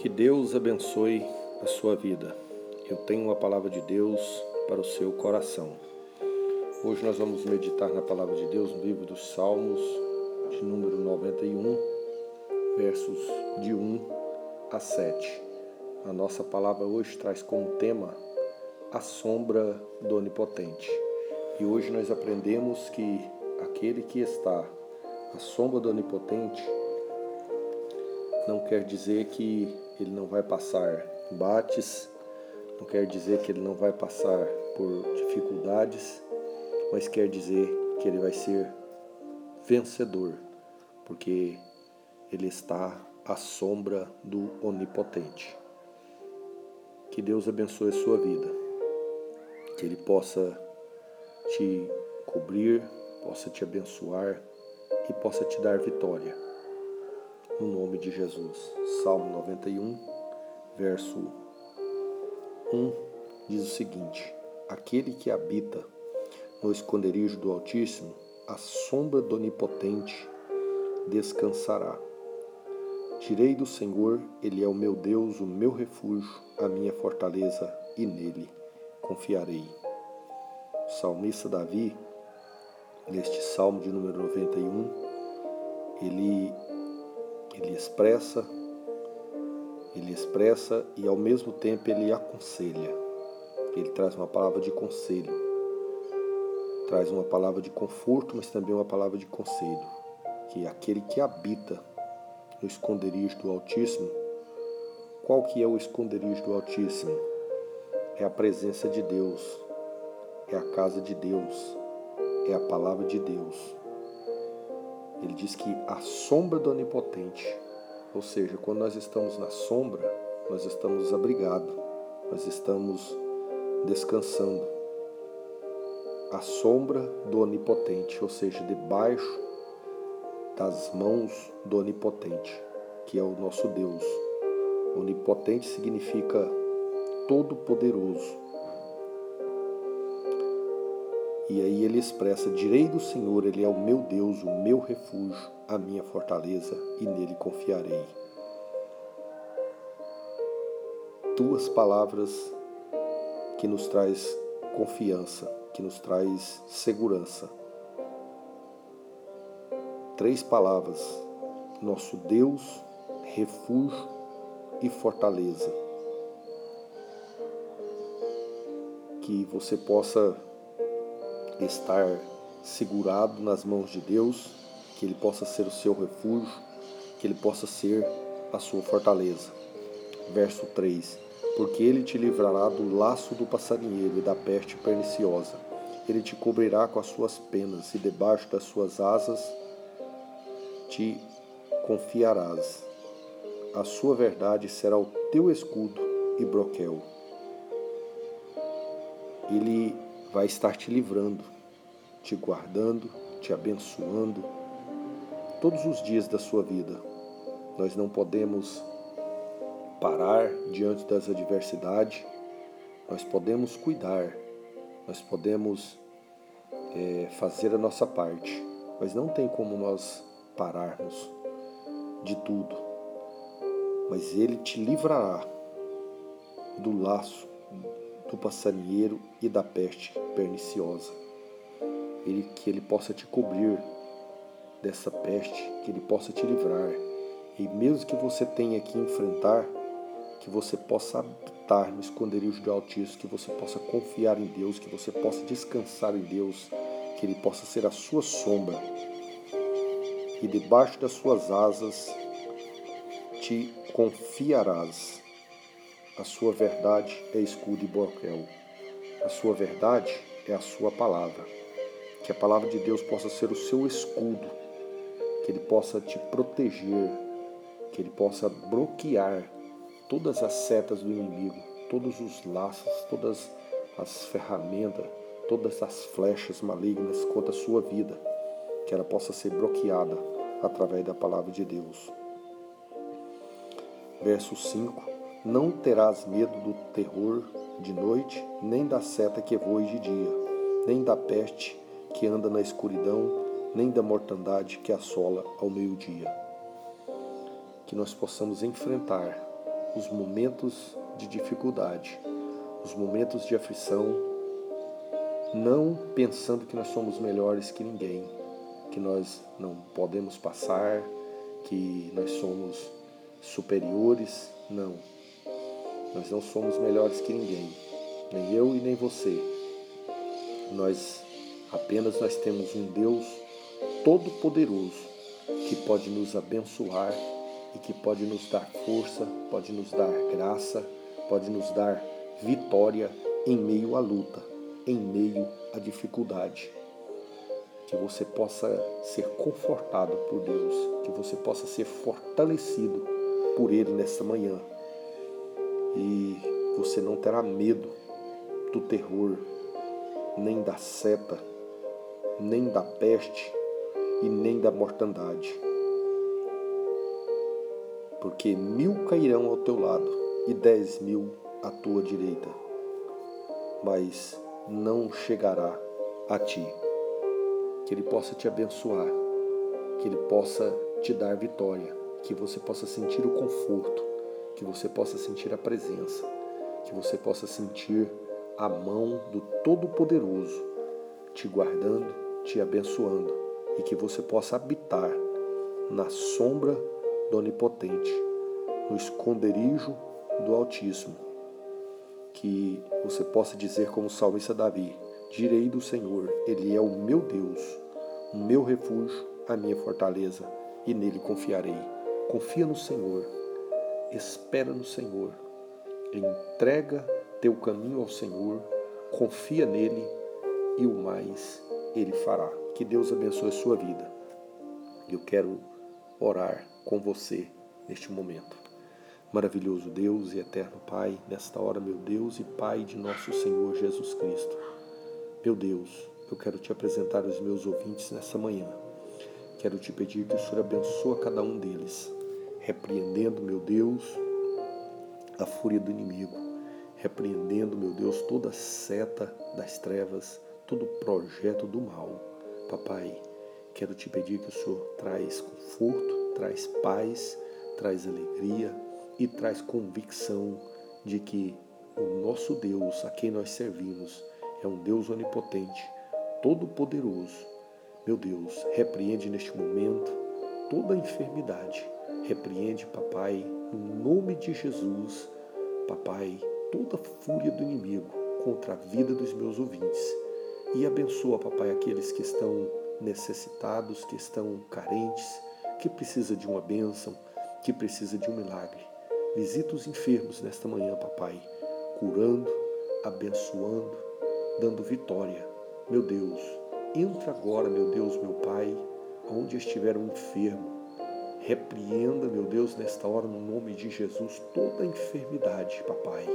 Que Deus abençoe a sua vida. Eu tenho uma palavra de Deus para o seu coração. Hoje nós vamos meditar na palavra de Deus no livro dos Salmos, de número 91, versos de 1 a 7. A nossa palavra hoje traz como tema a sombra do Onipotente. E hoje nós aprendemos que aquele que está à sombra do Onipotente não quer dizer que ele não vai passar embates, não quer dizer que ele não vai passar por dificuldades, mas quer dizer que ele vai ser vencedor, porque ele está à sombra do Onipotente. Que Deus abençoe a sua vida, que Ele possa te cobrir, possa te abençoar e possa te dar vitória no nome de Jesus. Salmo 91, verso 1 diz o seguinte: Aquele que habita no esconderijo do Altíssimo, a sombra do Onipotente descansará. Direi do Senhor, Ele é o meu Deus, o meu refúgio, a minha fortaleza, e nele confiarei. O salmista Davi, neste salmo de número 91, ele ele expressa, ele expressa e ao mesmo tempo ele aconselha. Ele traz uma palavra de conselho, traz uma palavra de conforto, mas também uma palavra de conselho, que é aquele que habita no esconderijo do Altíssimo. Qual que é o esconderijo do Altíssimo? É a presença de Deus, é a casa de Deus, é a palavra de Deus. Ele diz que a sombra do Onipotente, ou seja, quando nós estamos na sombra, nós estamos abrigados, nós estamos descansando. A sombra do Onipotente, ou seja, debaixo das mãos do Onipotente, que é o nosso Deus. Onipotente significa todo-poderoso. E aí ele expressa: Direi do Senhor, Ele é o meu Deus, o meu refúgio, a minha fortaleza, e nele confiarei. Duas palavras que nos traz confiança, que nos traz segurança. Três palavras: nosso Deus, refúgio e fortaleza. Que você possa estar segurado nas mãos de Deus, que Ele possa ser o seu refúgio, que Ele possa ser a sua fortaleza. Verso 3: Porque Ele te livrará do laço do passarinheiro e da peste perniciosa. Ele te cobrirá com as suas penas e debaixo das suas asas te confiarás. A sua verdade será o teu escudo e broquel. Ele vai estar te livrando, te guardando, te abençoando todos os dias da sua vida. Nós não podemos parar diante das adversidades, nós podemos cuidar, nós podemos é, fazer a nossa parte, mas não tem como nós pararmos de tudo. Mas Ele te livrará do laço do passarinheiro e da peste perniciosa. Ele, que Ele possa te cobrir dessa peste, que Ele possa te livrar. E mesmo que você tenha que enfrentar, que você possa habitar no esconderijo do Altíssimo, que você possa confiar em Deus, que você possa descansar em Deus, que Ele possa ser a sua sombra. E debaixo das suas asas te confiarás. A sua verdade é escudo e broquel. A sua verdade é a sua palavra. Que a palavra de Deus possa ser o seu escudo, que ele possa te proteger, que ele possa bloquear todas as setas do inimigo, todos os laços, todas as ferramentas, todas as flechas malignas contra a sua vida, que ela possa ser bloqueada através da palavra de Deus. Verso 5 não terás medo do terror de noite, nem da seta que voe de dia, nem da peste que anda na escuridão, nem da mortandade que assola ao meio-dia. Que nós possamos enfrentar os momentos de dificuldade, os momentos de aflição, não pensando que nós somos melhores que ninguém, que nós não podemos passar, que nós somos superiores, não. Nós não somos melhores que ninguém, nem eu e nem você. Nós apenas nós temos um Deus todo poderoso que pode nos abençoar e que pode nos dar força, pode nos dar graça, pode nos dar vitória em meio à luta, em meio à dificuldade. Que você possa ser confortado por Deus, que você possa ser fortalecido por Ele nesta manhã. E você não terá medo do terror, nem da seta, nem da peste, e nem da mortandade. Porque mil cairão ao teu lado e dez mil à tua direita, mas não chegará a ti. Que Ele possa te abençoar, que Ele possa te dar vitória, que você possa sentir o conforto, que você possa sentir a presença, que você possa sentir a mão do Todo-Poderoso te guardando, te abençoando e que você possa habitar na sombra do Onipotente, no esconderijo do Altíssimo. Que você possa dizer, como o salmista Davi: Direi do Senhor, Ele é o meu Deus, o meu refúgio, a minha fortaleza, e nele confiarei. Confia no Senhor, espera no Senhor, entrega teu caminho ao Senhor, confia nele e o mais ele fará. Que Deus abençoe a sua vida. Eu quero orar com você neste momento. Maravilhoso Deus e eterno Pai, nesta hora, meu Deus e Pai de nosso Senhor Jesus Cristo. Meu Deus, eu quero te apresentar os meus ouvintes nessa manhã. Quero te pedir que o Senhor abençoe cada um deles, repreendendo, meu Deus, a fúria do inimigo, repreendendo, meu Deus, toda seta das trevas, todo projeto do mal Papai, quero te pedir que o Senhor traz conforto, traz paz, traz alegria e traz convicção de que o nosso Deus, a quem nós servimos, é um Deus onipotente, todo-poderoso. Meu Deus, repreende neste momento toda enfermidade. Repreende, papai, no nome de Jesus, papai, toda fúria do inimigo contra a vida dos meus ouvintes e abençoa, papai, aqueles que estão necessitados, que estão carentes, que precisa de uma bênção, que precisa de um milagre. Visita os enfermos nesta manhã, papai, curando, abençoando, dando vitória. Meu Deus, entra agora, meu Deus, meu Pai, onde estiver um enfermo. Repreenda, meu Deus, nesta hora, no nome de Jesus, toda enfermidade, papai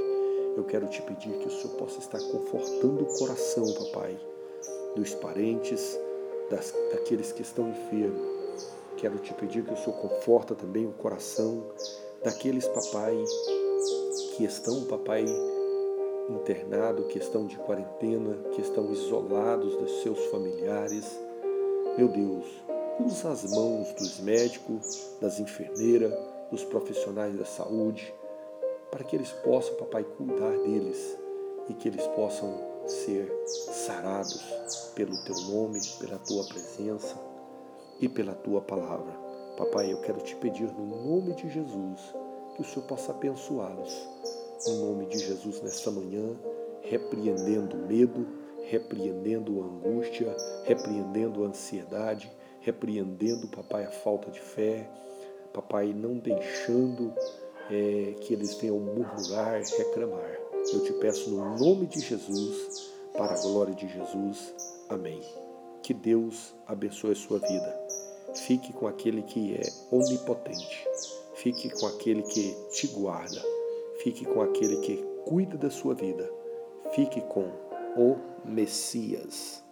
eu quero te pedir que o Senhor possa estar confortando o coração, papai, dos parentes, das, daqueles que estão enfermos. Quero te pedir que o Senhor conforta também o coração daqueles, papai, que estão, papai, internado, que estão de quarentena, que estão isolados dos seus familiares. Meu Deus, usa as mãos dos médicos, das enfermeiras, dos profissionais da saúde, para que eles possam, papai, cuidar deles e que eles possam ser sarados pelo teu nome, pela tua presença e pela tua palavra. Papai, eu quero te pedir no nome de Jesus que o Senhor possa abençoá-los. No nome de Jesus, nesta manhã, repreendendo o medo, repreendendo a angústia, repreendendo a ansiedade, repreendendo, papai, a falta de fé, papai, não deixando é, que eles venham murmurar, reclamar. Eu te peço no nome de Jesus, para a glória de Jesus. Amém. Que Deus abençoe a sua vida. Fique com aquele que é onipotente. Fique com aquele que te guarda. Fique com aquele que cuida da sua vida. Fique com o Messias.